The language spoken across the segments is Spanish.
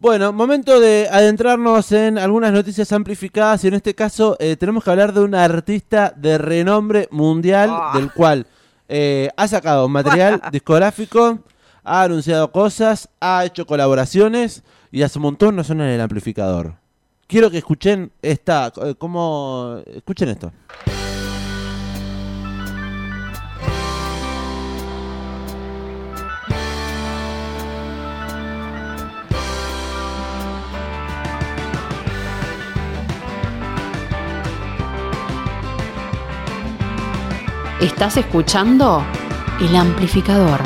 Bueno, momento de adentrarnos en algunas noticias amplificadas y en este caso eh, tenemos que hablar de un artista de renombre mundial Ah. del cual eh, ha sacado material discográfico, ha anunciado cosas, ha hecho colaboraciones y hace un montón no suena en el amplificador. Quiero que escuchen esta, eh, cómo, escuchen esto. Estás escuchando El Amplificador.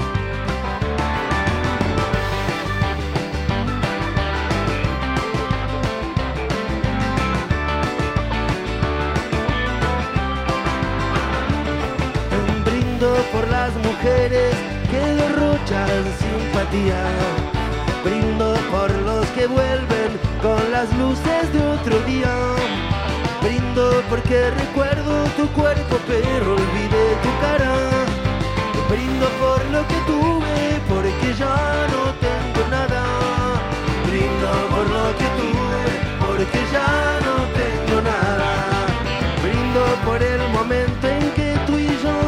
Brindo por las mujeres que derrochan simpatía. Brindo por los que vuelven con las luces de otro día. Brindo porque recuerdo tu cuerpo pero olvidé tu cara. Brindo por lo que tuve porque ya no tengo nada. Brindo por lo que tuve porque ya no tengo nada. Brindo por el momento en que tú y yo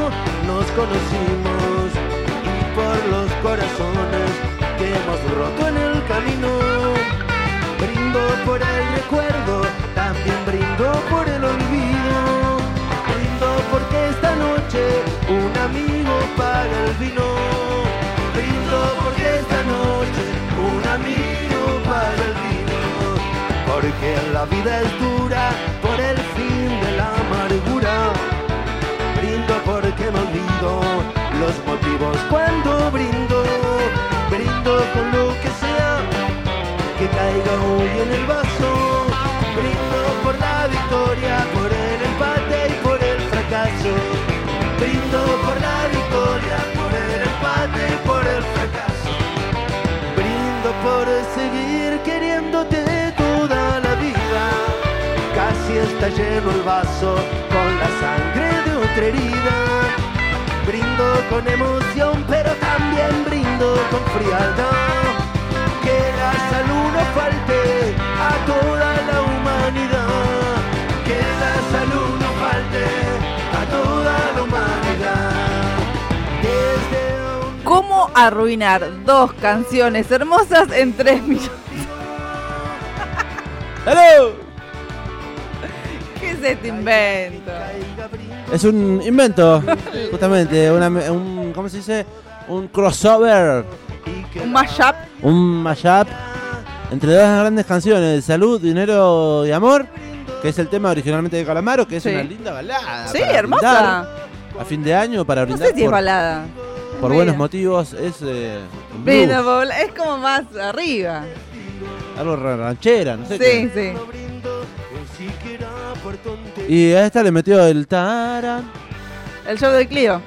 nos conocimos y por los corazones La vida es dura Está lleno el vaso con la sangre de otra herida. Brindo con emoción, pero también brindo con frialdad. Que la salud no falte a toda la humanidad. Que la salud no falte a toda la humanidad. Desde ¿Cómo arruinar dos canciones hermosas en tres millones? ¡Salud! ¿Qué es este invento? Es un invento, justamente, una, un, ¿cómo se dice? Un crossover, Un mashup. un mashup entre dos grandes canciones, Salud, Dinero y Amor, que es el tema originalmente de Calamaro, que es Sí. una linda balada. Sí, hermosa. brindar A fin de año, para No brindar sé si es por, balada. por Mira. buenos motivos, es eh, Es como más arriba. algo ra- ranchera, no sé Sí, qué. sí. Y a esta le metió el taran, El show de Clio.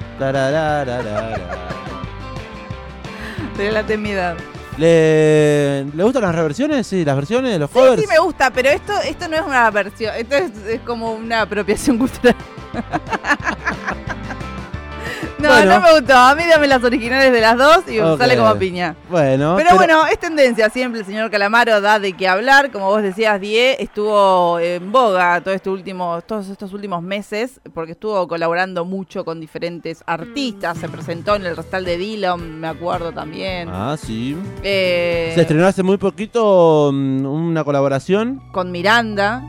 De la temidad. ¿Le, ¿Le gustan las reversiones? Sí, las versiones, los Sí, covers. sí me gusta, pero esto, esto no es una versión. Esto es, es como una apropiación cultural. No, Bueno. no me gustó. A mí dame las originales de las dos y sale como piña. Bueno, Pero, bueno, es tendencia siempre. El señor Calamaro da de qué hablar. Como vos decías, Die estuvo en boga todo este último, todos estos últimos meses porque estuvo colaborando mucho con diferentes artistas. Se presentó en el restal de Dillon, me acuerdo también. Ah, sí. Eh, Se estrenó hace muy poquito mm, una colaboración. con Miranda.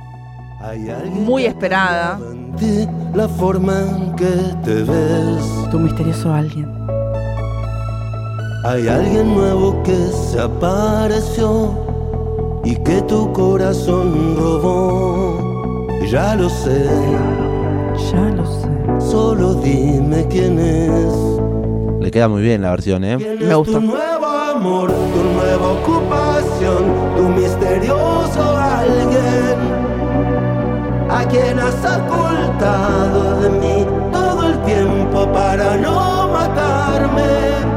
Muy esperada. Ti La forma en que te ves. Tu misterioso alguien. Hay alguien nuevo que se apareció y que tu corazón robó. Ya lo sé, Ya lo sé. solo dime quién es. Le queda muy bien la versión, ¿eh? ¿Quién Me es gustó. tu nuevo amor, tu nueva ocupación, tu misterioso alguien? A quien has ocultado de mí todo el tiempo para no matarme.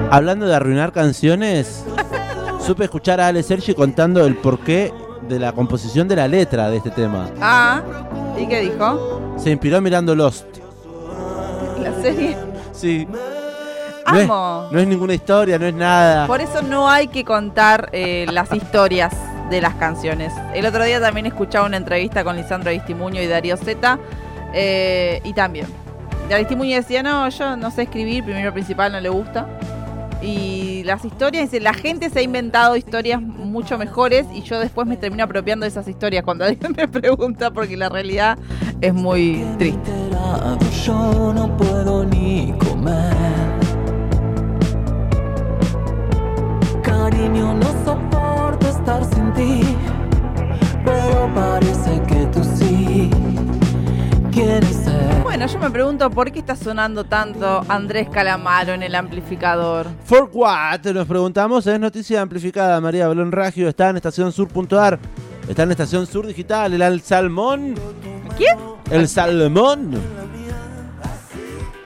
Hablando de arruinar canciones, supe escuchar a Ale Sergi contando el porqué de la composición de la letra de este tema. Ah, ¿y qué dijo? Se inspiró mirando Lost. La serie. Sí. No es, Amo. no es ninguna historia, no es nada. Por eso no hay que contar eh, las historias de las canciones. El otro día también escuchaba una entrevista con Lisandro Aristimuño y Darío Zeta, eh, y también. Aristimuño decía, no, yo no sé escribir, primero principal no le gusta. Y las historias, dice, la gente se ha inventado historias mucho mejores y yo después me termino apropiando de esas historias cuando alguien me pregunta porque la realidad es muy triste. yo no puedo ni comer. Cariño, no soporto estar sin ti, pero parece que tú sí quieres ser. Bueno, yo me pregunto por qué está sonando tanto Andrés Calamaro en el amplificador. For what? Nos preguntamos. Es noticia amplificada. María Belón Ragio está en estación sur.ar. Está en estación sur digital. El Al Salmón. ¿Quién? El Salmón.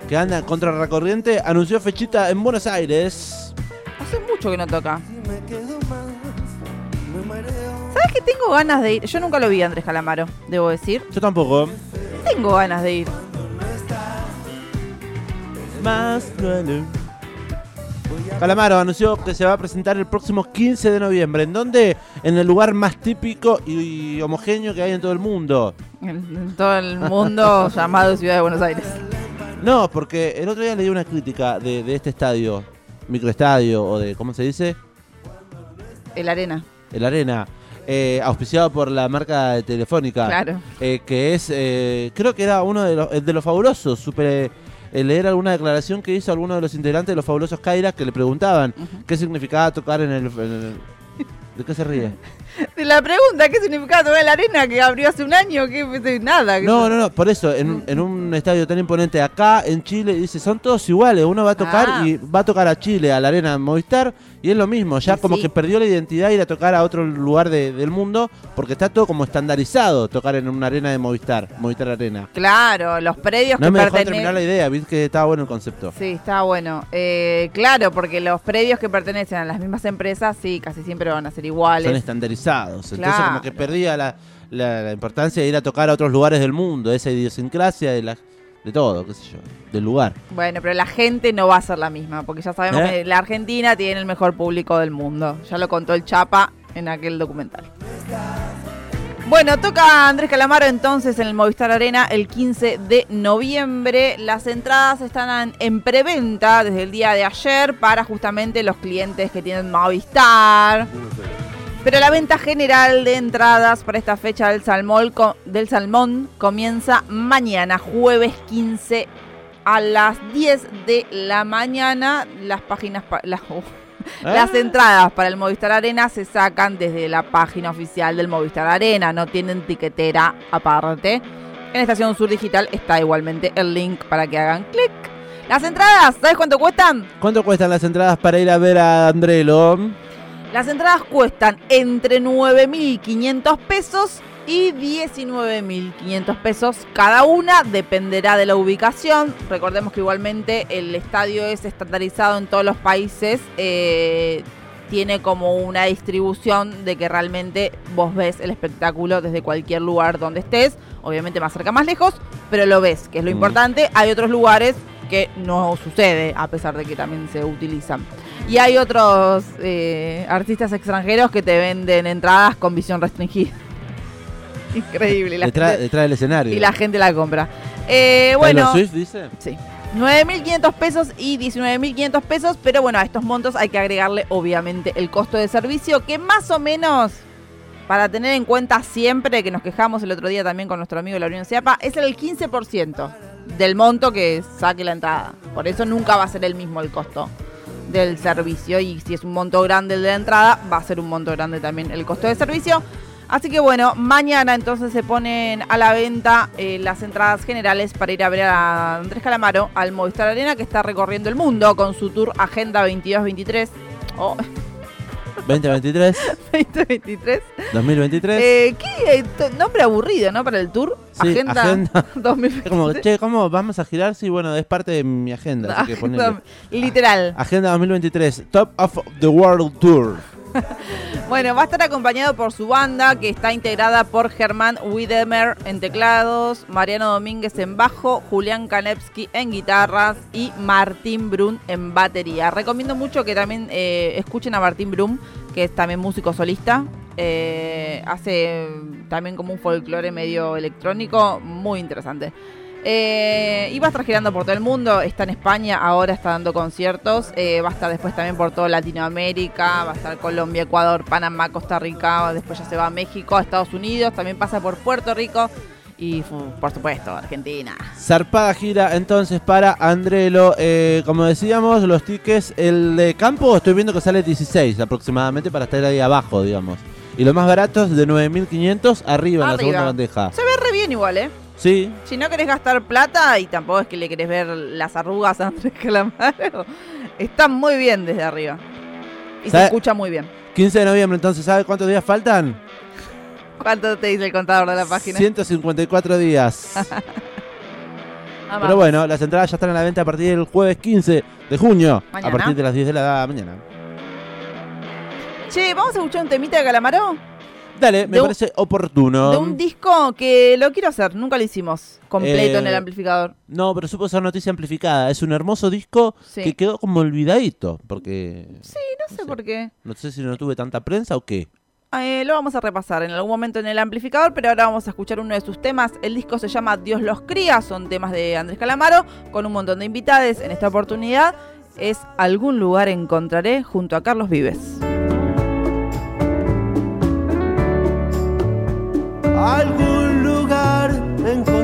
Que anda contra la corriente. Anunció fechita en Buenos Aires. Hace mucho que no toca. ¿Sabes que tengo ganas de ir? Yo nunca lo vi a Andrés Calamaro, debo decir. Yo tampoco. Tengo ganas de ir. Más. Calamaro anunció que se va a presentar el próximo 15 de noviembre. ¿En dónde? En el lugar más típico y homogéneo que hay en todo el mundo. En, en todo el mundo llamado Ciudad de Buenos Aires. No, porque el otro día leí una crítica de, de este estadio, microestadio, o de, ¿cómo se dice? El Arena. El Arena, eh, auspiciado por la marca de Telefónica. Claro. eh, que es, eh, creo que era uno de los, eh, de los fabulosos. Supe eh, leer alguna declaración que hizo alguno de los integrantes de los fabulosos Kairas que le preguntaban qué significaba tocar en el, en el- ¿De qué se ríe? De la pregunta, ¿qué significaba tocar el Arena que abrió hace un año? ¿Qué? Nada. No, no, no, por eso, en, un- en un estadio tan imponente acá, en Chile, dice, son todos iguales, uno va a tocar Ah. y va a tocar a Chile, a la arena Movistar, y es lo mismo, ya como sí. que perdió la identidad ir a tocar a otro lugar de- del mundo, porque está todo como estandarizado, tocar en una arena de Movistar, Movistar Arena. Claro, los predios No que me dejó pertenecen. terminar la idea, viste que estaba bueno el concepto. Sí, está bueno. Eh, claro, porque los predios que pertenecen a las mismas empresas, sí, casi siempre van a ser iguales. Son estandarizados, entonces Claro. como que perdía la, la- la importancia de ir a tocar a otros lugares del mundo, esa idiosincrasia de, la, de todo, qué sé yo, del lugar. Bueno, pero la gente no va a ser la misma, porque ya sabemos ¿Eh? que la Argentina tiene el mejor público del mundo. Ya lo contó el Chapa en aquel documental. Bueno, toca Andrés Calamaro entonces en el Movistar Arena el 15 de noviembre. Las entradas están en- en preventa desde el día de ayer para justamente los clientes que tienen Movistar. Pero la venta general de entradas para esta fecha del salmón, del salmón comienza mañana, jueves 15 a las 10 de la mañana. Las páginas, las, uh, las Ah. entradas para el Movistar Arena se sacan desde la página oficial del Movistar Arena, no tienen tiquetera aparte. En Estación Sur Digital está igualmente el link para que hagan clic. Las entradas, ¿sabes cuánto cuestan? ¿Cuánto cuestan las entradas para ir a ver a Andrelo? Las entradas cuestan entre 9.500 pesos y 19.500 pesos cada una, dependerá de la ubicación. Recordemos que igualmente el estadio es estandarizado en todos los países, eh, tiene como una distribución de que realmente vos ves el espectáculo desde cualquier lugar donde estés, obviamente más cerca, más lejos, pero lo ves, que es lo Mm. importante. Hay otros lugares que no sucede, a pesar de que también se utilizan. Y hay otros eh, artistas extranjeros que te venden entradas con visión restringida. Increíble. la Detrás, gente- detrás del escenario. y la gente la compra. Eh, bueno, Swift dice. sí. 9.500 pesos y 19.500 pesos, pero bueno, a estos montos hay que agregarle obviamente el costo de servicio, que más o menos, para tener en cuenta siempre, que nos quejamos el otro día también con nuestro amigo la Unión Ciapa, es el 15% del monto que saque la entrada. Por eso nunca va a ser el mismo el costo del servicio y si es un monto grande de la entrada, va a ser un monto grande también el costo de servicio. Así que bueno, mañana entonces se ponen a la venta eh, las entradas generales para ir a ver a Andrés Calamaro al Movistar Arena que está recorriendo el mundo con su tour Agenda 22-23. Oh, 2023, 2023. 2023. Eh, ¿Qué eh, nombre aburrido, no? Para el tour. Sí, agenda, Agenda. 2023. Es como, che, ¿cómo vamos a girar? Sí, bueno, es parte de mi agenda. Así que. Agenda- Literal. Agenda 2023, Top of the World Tour. Bueno, va a estar acompañado por su banda, que está integrada por Germán Widemer en teclados, Mariano Domínguez en bajo, Julián Kanevsky en guitarras y Martín Brun en batería. Recomiendo mucho que también eh, escuchen a Martín Brun, que es también músico solista. Eh, hace también como un folclore medio electrónico, muy interesante. Eh, y va a estar girando por todo el mundo, está en España, ahora está dando conciertos, eh, va a estar después también por toda Latinoamérica, va a estar Colombia, Ecuador, Panamá, Costa Rica, después ya se va a México, a Estados Unidos, también pasa por Puerto Rico y por supuesto Argentina. Zarpada gira entonces para Andrelo. Eh, como decíamos, los tickets, el de campo estoy viendo que sale 16 aproximadamente para estar ahí abajo, digamos. Y los más baratos de 9.500 arriba en la segunda bandeja. Se ve re bien igual, ¿eh? Sí, Si no querés gastar plata y tampoco es que le querés ver las arrugas a Andrés Calamaro, está muy bien desde arriba. Y se escucha muy bien. 15 de noviembre, entonces, ¿sabe cuántos días faltan? ¿Cuánto te dice el contador de la página? 154 días. Pero bueno, las entradas ya están a la venta a partir del jueves 15 de junio, Mañana. a partir de las 10 de la mañana. Che, vamos a escuchar un temita de Calamaro. Dale, me De un- parece oportuno. De un disco que lo quiero hacer, nunca lo hicimos completo Eh, en el amplificador. No, pero supo ser noticia amplificada. Es un hermoso disco Sí. que quedó como olvidadito, porque Sí, no sé sé. por qué. no sé si no tuve tanta prensa o qué. Eh, lo vamos a repasar en algún momento en el amplificador, pero ahora vamos a escuchar uno de sus temas. El disco se llama Dios los cría, son temas de Andrés Calamaro, con un montón de invitados. En esta oportunidad es Algún lugar encontraré junto a Carlos Vives. algún lugar encontraré.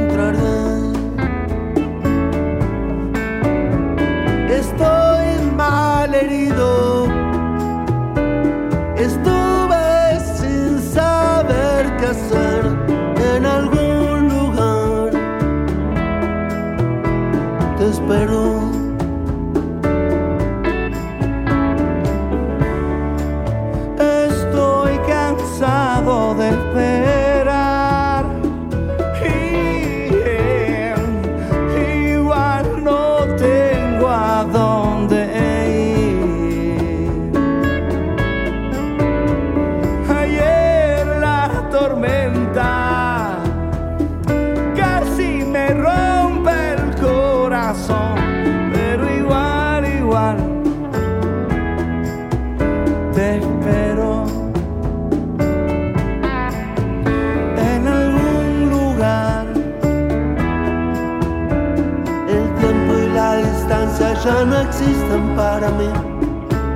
Ya no existen para mí.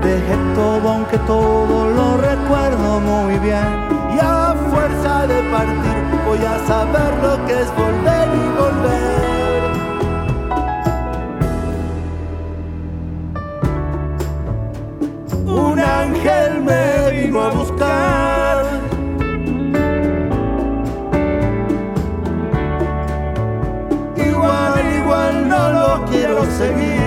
Dejé todo aunque todo lo recuerdo muy bien. Y a fuerza de partir voy a saber lo que es volver y volver. un ángel me vino a buscar. Igual, igual no lo quiero seguir.